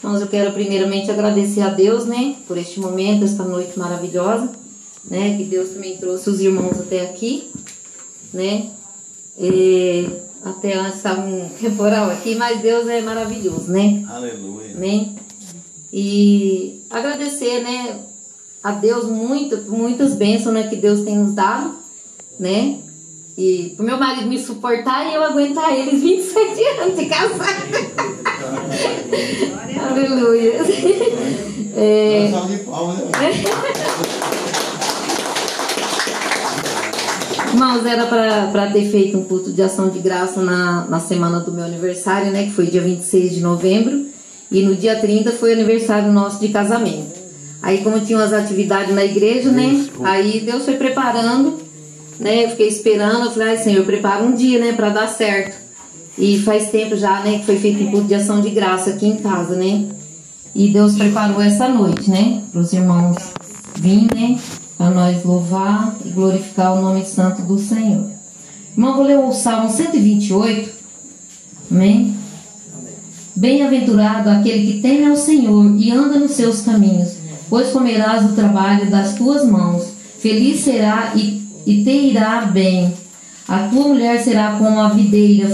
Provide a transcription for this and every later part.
Então eu quero primeiramente agradecer a Deus, né, por este momento, esta noite maravilhosa, né, que Deus também trouxe os irmãos até aqui, né, e até antes estava um temporal aqui, mas Deus é maravilhoso, né? Aleluia. né? E agradecer, né, a Deus muito, muitas bênçãos, né, que Deus tem nos dado, né? E pro meu marido me suportar e eu aguentar eles 27 anos de casado. Aleluia. É, Salve de palmas, né? Irmãos, era para ter feito um culto de ação de graça na, na semana do meu aniversário, né? Que foi dia 26 de novembro. E no dia 30 foi aniversário nosso de casamento. Aí, como tinham as atividades na igreja, né? Aí Deus foi preparando, né? Eu fiquei esperando. Eu falei, ai, Senhor, prepara um dia, né? Pra dar certo. E faz tempo já, né? Que foi feito um culto de ação de graça aqui em casa, né? E Deus preparou essa noite, né? Para os irmãos virem, né? Para nós louvar e glorificar o nome santo do Senhor. Irmão, vou ler o Salmo 128. Amém? Bem-aventurado aquele que teme ao Senhor e anda nos seus caminhos, pois comerás do trabalho das tuas mãos. Feliz será e, e te irá bem. A tua mulher será como a videira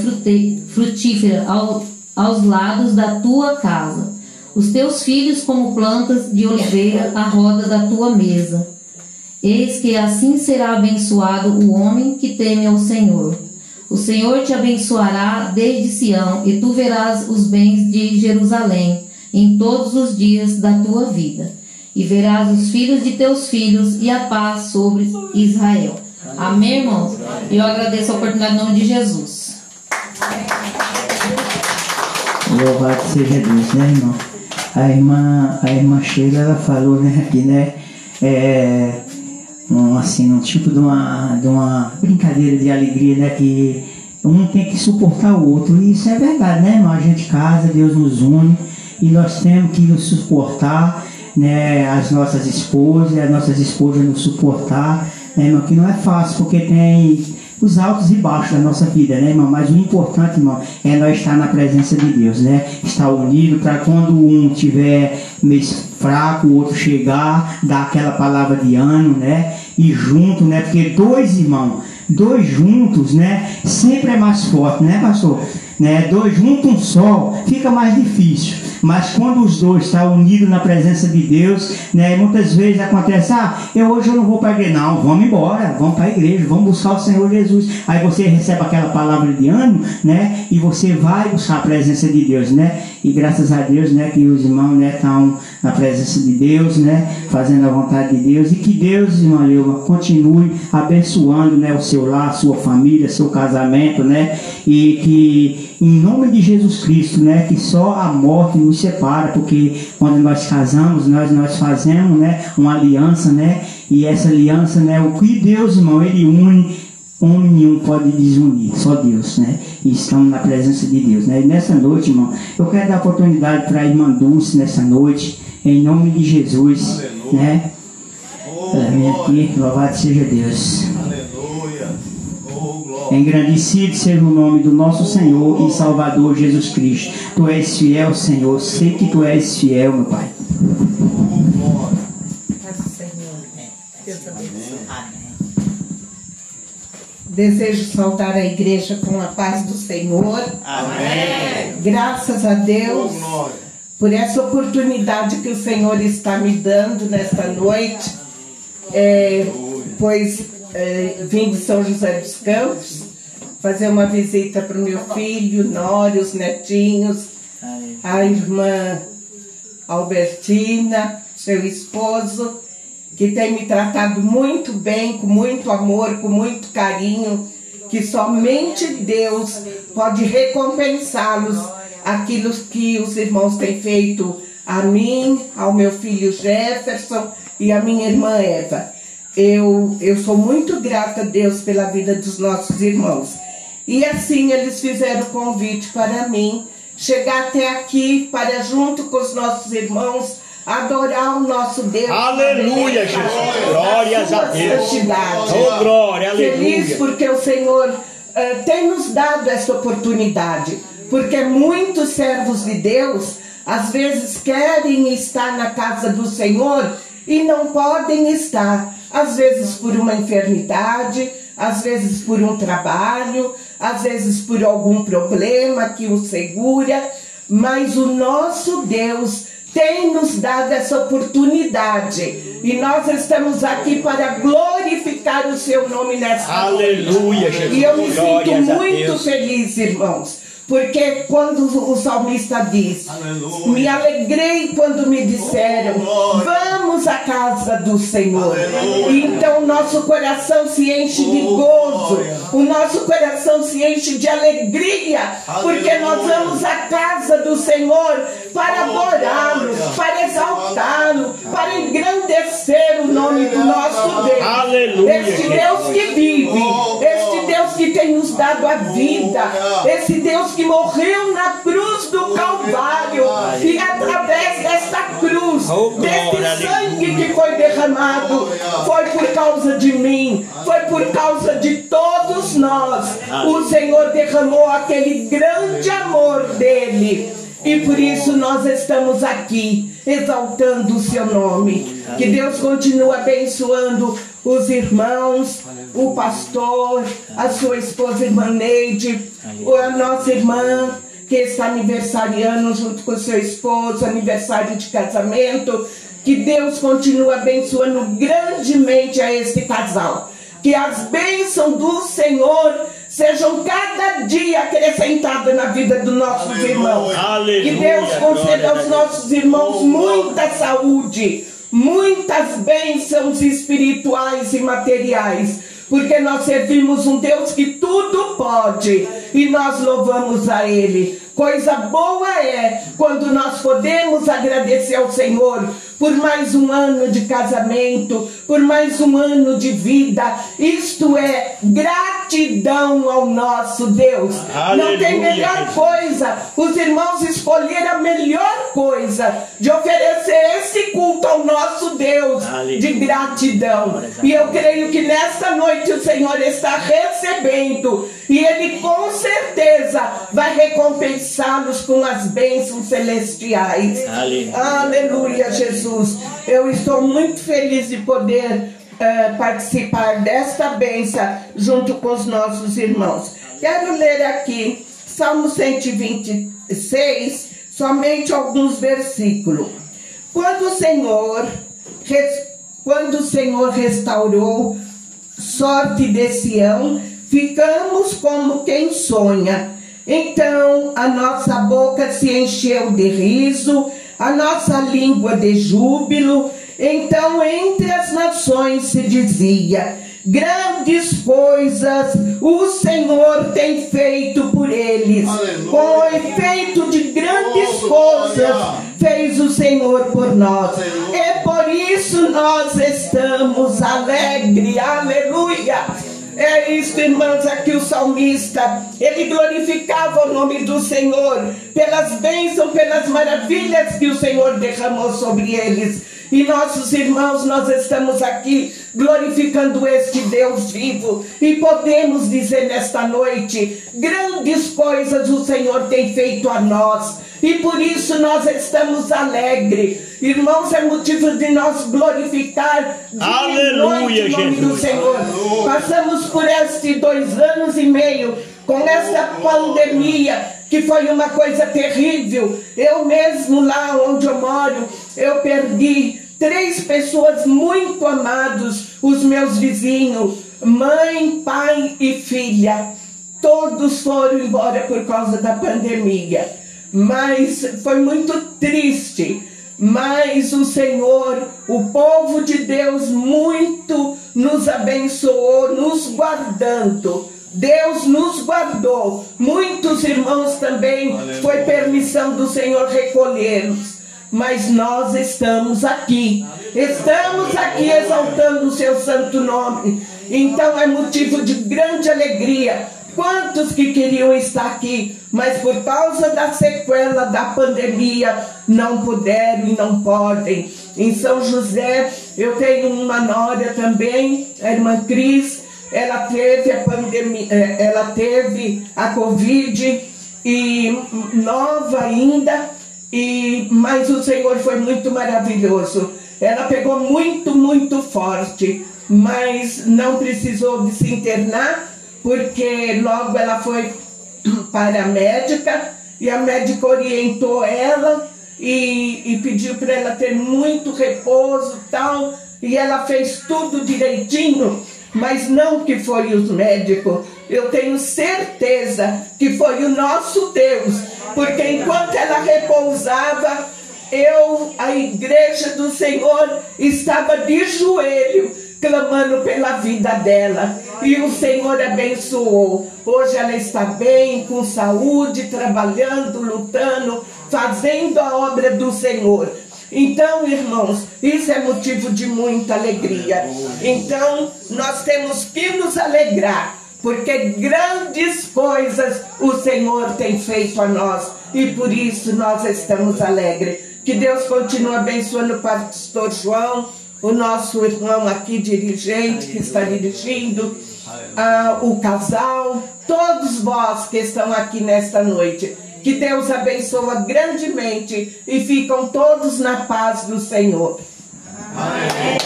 frutífera ao- aos lados da tua casa. Os teus filhos como plantas de oliveira à roda da tua mesa. Eis que assim será abençoado o homem que teme ao Senhor. O Senhor te abençoará desde Sião, e tu verás os bens de Jerusalém em todos os dias da tua vida. E verás os filhos de teus filhos e a paz sobre Israel. Amém, irmãos? E eu agradeço a oportunidade em nome de Jesus. Louvado seja Deus, né, irmão? A irmã, a irmã Sheila, ela falou, né, aqui, né, é, um, assim, um tipo de uma, de uma brincadeira de alegria, né, que um tem que suportar o outro, e isso é verdade, né, irmão? A gente casa, Deus nos une, e nós temos que nos suportar, né, as nossas esposas, as nossas esposas nos suportar, né, irmão, que não é fácil, porque tem os altos e baixos da nossa vida, né, irmão? Mas o importante, irmão, é nós estar na presença de Deus, né? Estar unido para quando um tiver meio fraco, o outro chegar, dar aquela palavra de ânimo, né? E junto, né? Porque dois irmãos, dois juntos, né? Sempre é mais forte, né, pastor? Né? Dois juntos, um só, fica mais difícil. Mas quando os dois estão unidos na presença de Deus, né? Muitas vezes acontece, ah, eu hoje eu não vou para a igreja, não, vamos embora, vamos para a igreja, vamos buscar o Senhor Jesus. Aí você recebe aquela palavra de ânimo, né? E você vai buscar a presença de Deus, né? E graças a Deus, né, que os irmãos, né, estão na presença de Deus, né, fazendo a vontade de Deus e que Deus, irmã Leuva, continue abençoando, né, o seu lar, sua família, seu casamento, né? E que em nome de Jesus Cristo, né, que só a morte nos separa, porque quando nós casamos, nós nós fazemos, né, uma aliança, né? E essa aliança, né, o que Deus, irmão, ele une Homem nenhum pode desunir, só Deus, né? E estamos na presença de Deus, né? E nessa noite, irmão, eu quero dar oportunidade para a irmã Dulce nessa noite, em nome de Jesus, Aleluia. né? Oh, vem glória. aqui, louvado seja Deus. Aleluia. Oh. Engrandecido seja o nome do nosso Senhor e Salvador Jesus Cristo. Tu és fiel, Senhor, sei que tu és fiel, meu Pai. Oh, glória. Paz do Senhor. Deus abençoe. Desejo saudar a igreja com a paz do Senhor. Amém. Graças a Oh, Deus glória. Por essa oportunidade que o Senhor está me dando nesta noite. É, pois é, vim de São José dos Campos fazer uma visita para o meu filho, Nório, os netinhos, a irmã Albertina, seu esposo, que tem me tratado muito bem, com muito amor, com muito carinho, que somente Deus pode recompensá-los aquilo que os irmãos têm feito a mim, ao meu filho Jefferson e à minha irmã Eva. Eu, eu sou muito grata a Deus pela vida dos nossos irmãos. E assim eles fizeram o convite para mim chegar até aqui para, junto com os nossos irmãos, adorar o nosso Deus. Aleluia, Jesus. Glórias a Deus. Santidade. Oh, glória, Feliz aleluia. porque o Senhor eh, tem nos dado essa oportunidade. Porque muitos servos de Deus às vezes querem estar na casa do Senhor e não podem estar, às vezes por uma enfermidade, às vezes por um trabalho, às vezes por algum problema que o segura, mas o nosso Deus tem nos dado essa oportunidade e nós estamos aqui para glorificar o seu nome nessa Aleluia, noite. Jesus. E eu me sinto Glórias a muito feliz, irmãos. Porque quando o salmista diz, Aleluia. me alegrei quando me disseram, Oh, vamos à casa do Senhor. Aleluia. Então nosso coração se enche de Oh, gozo, glória. o nosso coração se enche de alegria, porque Aleluia. nós vamos à casa do Senhor para Oh, adorá-lo, para exaltá-lo, para engrandecer o nome do nosso Deus. Este. Deus que vive, Oh, que tem nos dado a vida, esse Deus que morreu na cruz do Calvário e através desta cruz, Oh, deste sangue que foi derramado, foi por causa de mim, foi por causa de todos nós. O Senhor derramou aquele grande amor dele. E por isso nós estamos aqui exaltando o seu nome. Que Deus continue abençoando os irmãos, o pastor, a sua esposa irmã Neide, a nossa irmã que está aniversariando junto com seu esposo, aniversário de casamento. Que Deus continue abençoando grandemente a este casal. Que as bênçãos do Senhor sejam cada dia acrescentadas na vida dos nossos Aleluia. irmãos. Aleluia, Que Deus conceda aos nossos irmãos Oh, muita saúde, muitas bênçãos espirituais e materiais, porque nós servimos um Deus que tudo pode e nós louvamos a Ele. Coisa boa é quando nós podemos agradecer ao Senhor por mais um ano de casamento, por mais um ano de vida. Isto é gratidão ao nosso Deus. Não tem Aleluia, melhor coisa. Os irmãos escolheram a melhor coisa de oferecer esse culto ao nosso Deus Aleluia. de gratidão. E eu creio que nesta noite o Senhor está recebendo e Ele com certeza vai recompensá-los com as bênçãos celestiais. Aleluia. Aleluia, Jesus. Eu estou muito feliz de poder eh, participar desta bênção junto com os nossos irmãos. Quero ler aqui Salmo 126, somente alguns versículos. Quando o Senhor, quando o Senhor restaurou sorte de Sião, ficamos como quem sonha. Então a nossa boca se encheu de riso, a nossa língua de júbilo. Então entre as nações se dizia: Grandes coisas o Senhor tem feito por eles. Aleluia. Com o efeito de grandes Oh, coisas fez o Senhor por nós. Aleluia. E por isso nós estamos alegres. Aleluia. É isso, irmãos, aqui o salmista, ele glorificava o nome do Senhor pelas bênçãos, pelas maravilhas que o Senhor derramou sobre eles. E nossos irmãos, nós estamos aqui glorificando este Deus vivo. E podemos dizer nesta noite: grandes coisas o Senhor tem feito a nós e por isso nós estamos alegres. Irmãos, é motivo de nós glorificar dia e Aleluia, noite o nome do. Senhor. Aleluia. Passamos por estes dois anos e meio com essa pandemia que foi uma coisa terrível. Eu mesmo lá onde eu moro, eu perdi três pessoas muito amados, os meus vizinhos, mãe, pai e filha. Todos foram embora por causa da pandemia. Mas foi muito triste. Mas o Senhor, o povo de Deus, muito nos abençoou, nos guardando. Deus nos guardou. Muitos irmãos também foi permissão do Senhor recolhê-los. Mas nós estamos aqui. Estamos aqui exaltando o seu santo nome. Então é motivo de grande alegria. Quantos que queriam estar aqui, mas por causa da sequela da pandemia não puderam e não podem. Em São José, eu tenho uma nora também, a irmã Cris, ela teve a pandemia, eh, ela teve a Covid e nova ainda, E, mas o Senhor foi muito maravilhoso. Ela pegou muito, muito forte, mas não precisou de se internar, porque logo ela foi para a médica e a médica orientou ela e, e pediu para ela ter muito repouso tal. E ela fez tudo direitinho, mas não que foi os médicos. Eu tenho certeza que foi o nosso Deus, porque enquanto ela repousava, eu, a igreja do Senhor, estava de joelho, clamando pela vida dela. E o Senhor abençoou. Hoje ela está bem, com saúde, trabalhando, lutando, fazendo a obra do Senhor. Então, irmãos, isso é motivo de muita alegria. Então, nós temos que nos alegrar, porque grandes coisas o Senhor tem feito a nós e por isso nós estamos alegres. Que Deus continue abençoando o pastor João, o nosso irmão aqui dirigente que está dirigindo, ah, o casal, todos vós que estão aqui nesta noite. Que Deus abençoa grandemente e ficam todos na paz do Senhor. Amém.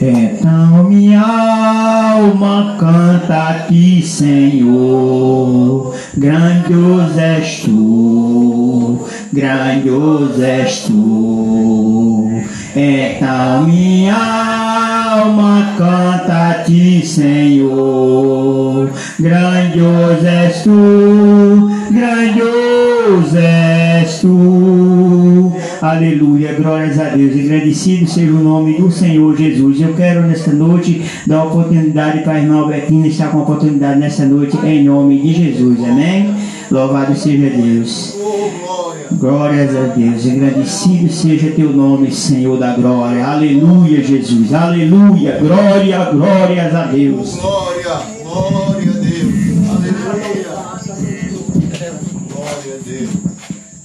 Então minha alma canta a ti, Senhor, grandioso és tu, grandioso és tu. Então minha alma canta a ti, Senhor, grandioso és tu, grandioso és tu. Aleluia, glórias a Deus. Engrandecido seja o nome do Senhor Jesus. Eu quero nesta noite dar oportunidade para a irmã Albertina estar com a oportunidade nesta noite em nome de Jesus. Amém? Louvado seja Deus. Glórias a Deus. Engrandecido seja teu nome, Senhor da glória. Aleluia, Jesus. Aleluia. Glória, glórias a Deus. Glória, glória a Deus. Aleluia. Glória a Deus.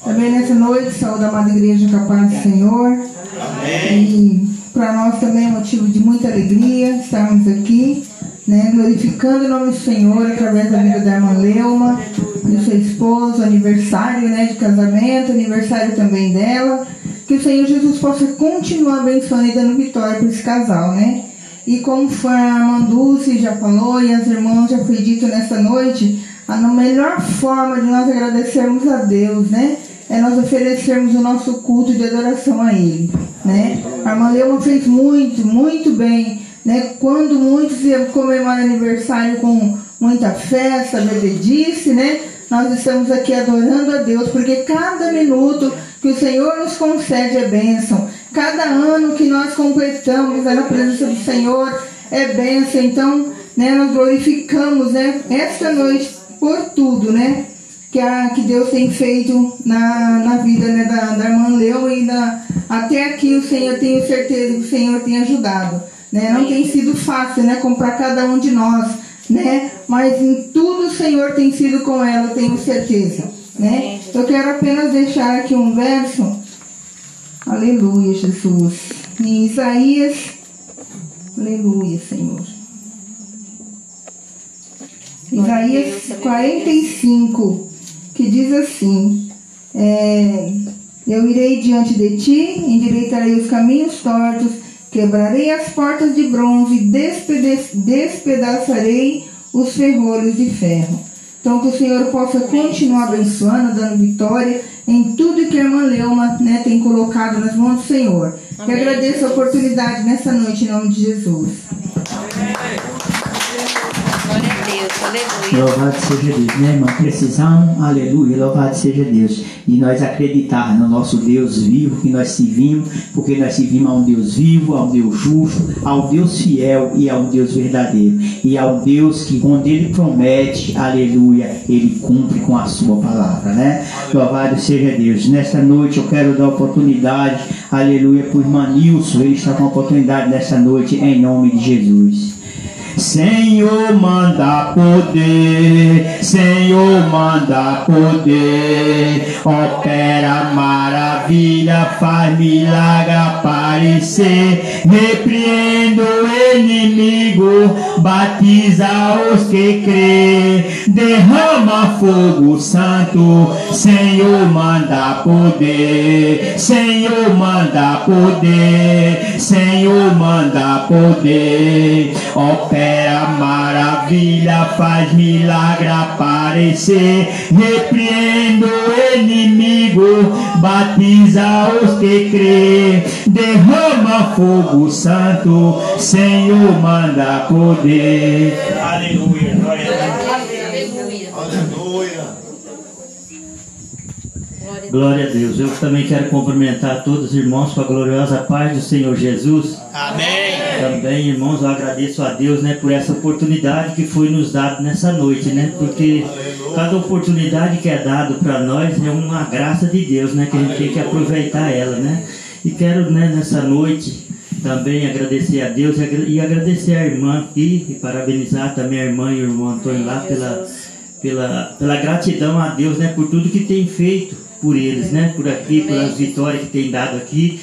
Também nessa noite, saúde a amada igreja com a paz do Senhor. Amém. E para nós também é motivo de muita alegria estarmos aqui, né, glorificando o nome do Senhor através da vida da irmã Leuma, do seu esposo, aniversário né, de casamento, aniversário também dela. Que o Senhor Jesus possa continuar abençoando e dando vitória para esse casal, né? E como a irmã Dulce já falou e as irmãs já foi dito nessa noite, a melhor forma de nós agradecermos a Deus, né? É nós oferecermos o nosso culto de adoração a Ele, né? A irmã Leuma fez muito, muito bem, né? Quando muitos iam comemorar aniversário com muita festa, bebedice, né? Nós estamos aqui adorando a Deus, porque cada minuto que o Senhor nos concede é bênção. Cada ano que nós completamos na presença do Senhor é bênção. Então, né, nós glorificamos né, esta noite por tudo, né? Que, a, que Deus tem feito na, na vida né, da, da irmã Leu e da, até aqui o Senhor, tenho certeza que o Senhor tem ajudado. Né? Não tem sido fácil, né? Como para cada um de nós, né? Mas em tudo o Senhor tem sido com ela, tenho certeza, né? Eu quero apenas deixar aqui um verso. Aleluia, Jesus. Em Isaías. Aleluia, Senhor. Isaías 45, que diz assim: é, Eu irei diante de ti, endireitarei os caminhos tortos, quebrarei as portas de bronze, despede- despedaçarei os ferrolhos de ferro. Então, que o Senhor possa continuar abençoando, dando vitória em tudo que a irmã Leuma né, tem colocado nas mãos do Senhor. Que agradeço a oportunidade nessa noite, em nome de Jesus. Glória a Deus, aleluia. Louvado seja Deus, né, irmão? Precisamos, aleluia, louvado seja Deus. E nós acreditar no nosso Deus vivo que nós servimos, porque nós servimos a um Deus vivo, a um Deus justo, a um Deus fiel e a um Deus verdadeiro. E a um Deus que, quando Ele promete, aleluia, Ele cumpre com a Sua palavra, né? Louvado seja Deus. Nesta noite eu quero dar oportunidade, aleluia, para o irmão Nilson, ele está com a oportunidade nesta noite, em nome de Jesus. Senhor, manda poder, Senhor manda poder, opera maravilha, faz milagre aparecer. Repreenda o inimigo, batiza os que crê, derrama fogo santo. Senhor manda poder, Senhor manda poder, Senhor manda poder, opera maravilha, faz milagre aparecer, repreenda o inimigo, batiza os que crê, derrama fogo santo, Senhor manda poder. Aleluia. Glória a Deus. Aleluia. Aleluia. Glória a Deus. Eu também quero cumprimentar todos os irmãos com a gloriosa paz do Senhor Jesus. Amém. Também, irmãos, eu agradeço a Deus, né, por essa oportunidade que foi nos dada nessa noite, né? Porque cada oportunidade que é dado para nós é uma graça de Deus, né, que a gente tem que aproveitar ela, né? E quero, né, nessa noite também agradecer a Deus e agra- agradecer a irmã aqui e parabenizar também a irmã e o irmão Antônio lá pela pela, pela gratidão a Deus, né, por tudo que tem feito por eles, né, por aqui, pelas vitórias que tem dado aqui.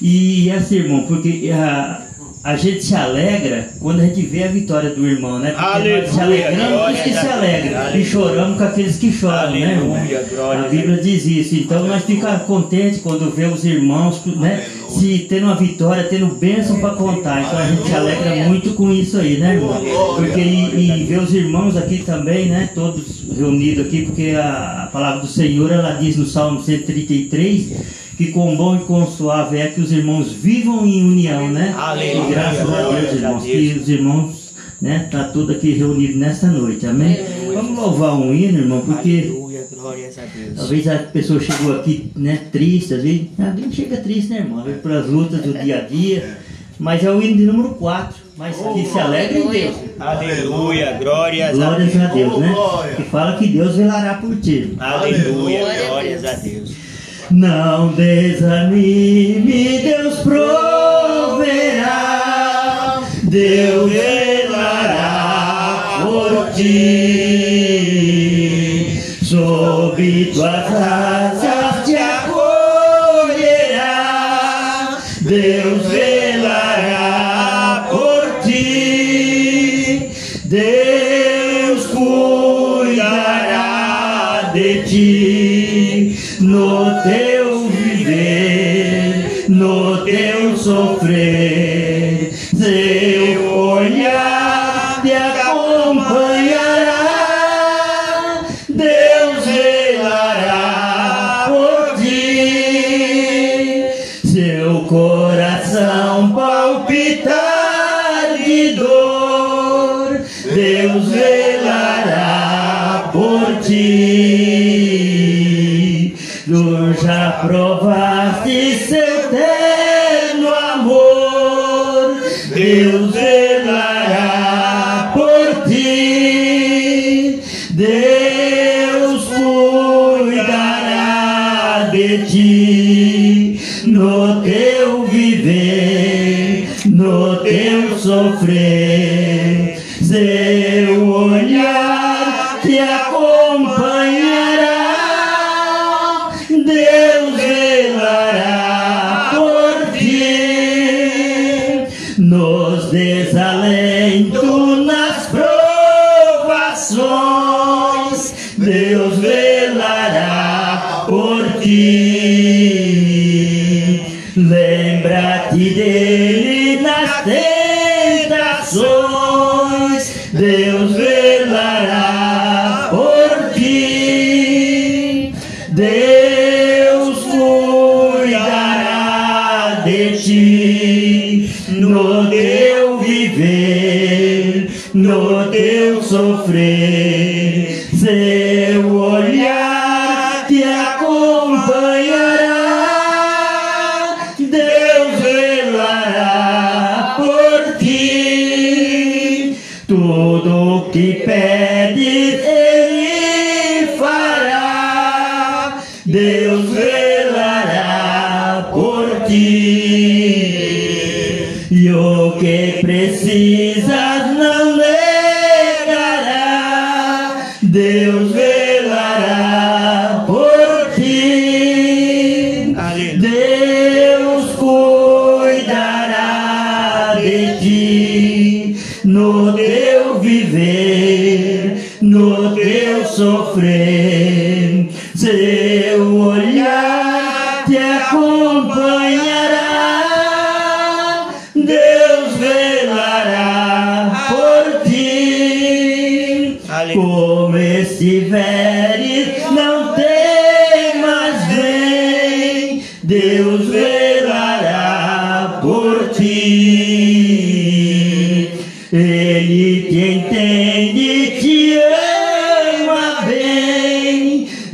E assim, irmão, porque a, a gente se alegra quando a gente vê a vitória do irmão, né? Porque Aleluia, nós se alegramos com os que se alegram e choramos com aqueles que choram, né, irmão? Aleluia, glória A a Bíblia diz isso. Então nós ficamos contentes quando vemos os irmãos, né, se tendo uma vitória, tendo bênção para contar. Então a gente se alegra muito com isso aí, né, irmão? Porque e, e ver os irmãos aqui também, né, todos reunidos aqui, porque a, a palavra do Senhor ela diz no Salmo 133 que com bom e com suave é que os irmãos vivam em união, né? Aleluia, E graças a Deus, a irmãos, que os irmãos, né, tá tudo aqui reunido nesta noite, amém? Vamos louvar um hino, irmão, porque Aleluia. Glórias a Deus. Talvez a pessoa chegou aqui, né, triste, às vezes, alguém chega triste, né, irmão? Vezes pelas lutas do dia a dia, mas é o hino de número 4, mas que se alegra em Deus. Aleluia. Glórias a Glórias Deus. a Deus, né? Glória. Que fala que Deus velará por ti. Aleluia. Glória a Glórias a Deus. Não desanime, Deus proverá, Deus velará por ti, sob tuas asas Provaste seu eterno amor, Deus velará por ti. Deus cuidará de ti no teu viver, no teu sofrer. Seu olhar te acompanhará, de ti no teu viver, no teu sofrer. Seu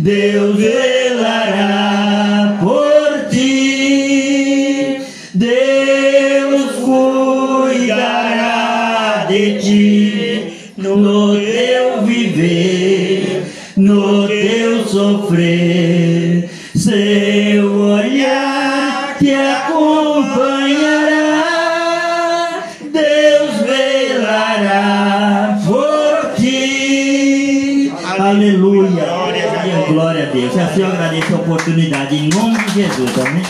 Deus Jesus. Amém.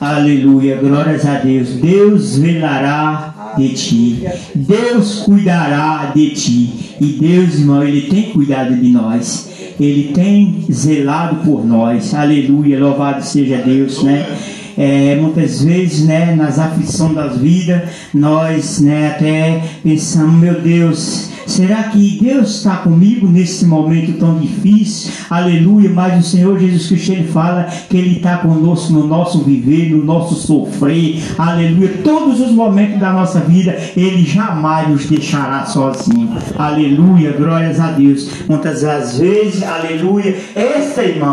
Aleluia, glórias a Deus. Deus velará de ti. Deus cuidará de ti. E Deus, irmão, Ele tem cuidado de nós. Ele tem zelado por nós. Aleluia, louvado seja Deus, né? É, muitas vezes, né, nas aflições das vidas, nós, né, até pensamos, meu Deus, será que Deus está comigo nesse momento tão difícil? Aleluia, mas o Senhor Jesus Cristo ele fala que Ele está conosco no nosso viver, no nosso sofrer, aleluia, todos os momentos da nossa vida, Ele jamais nos deixará sozinho, aleluia, glórias a Deus. Muitas das vezes, aleluia, esta irmã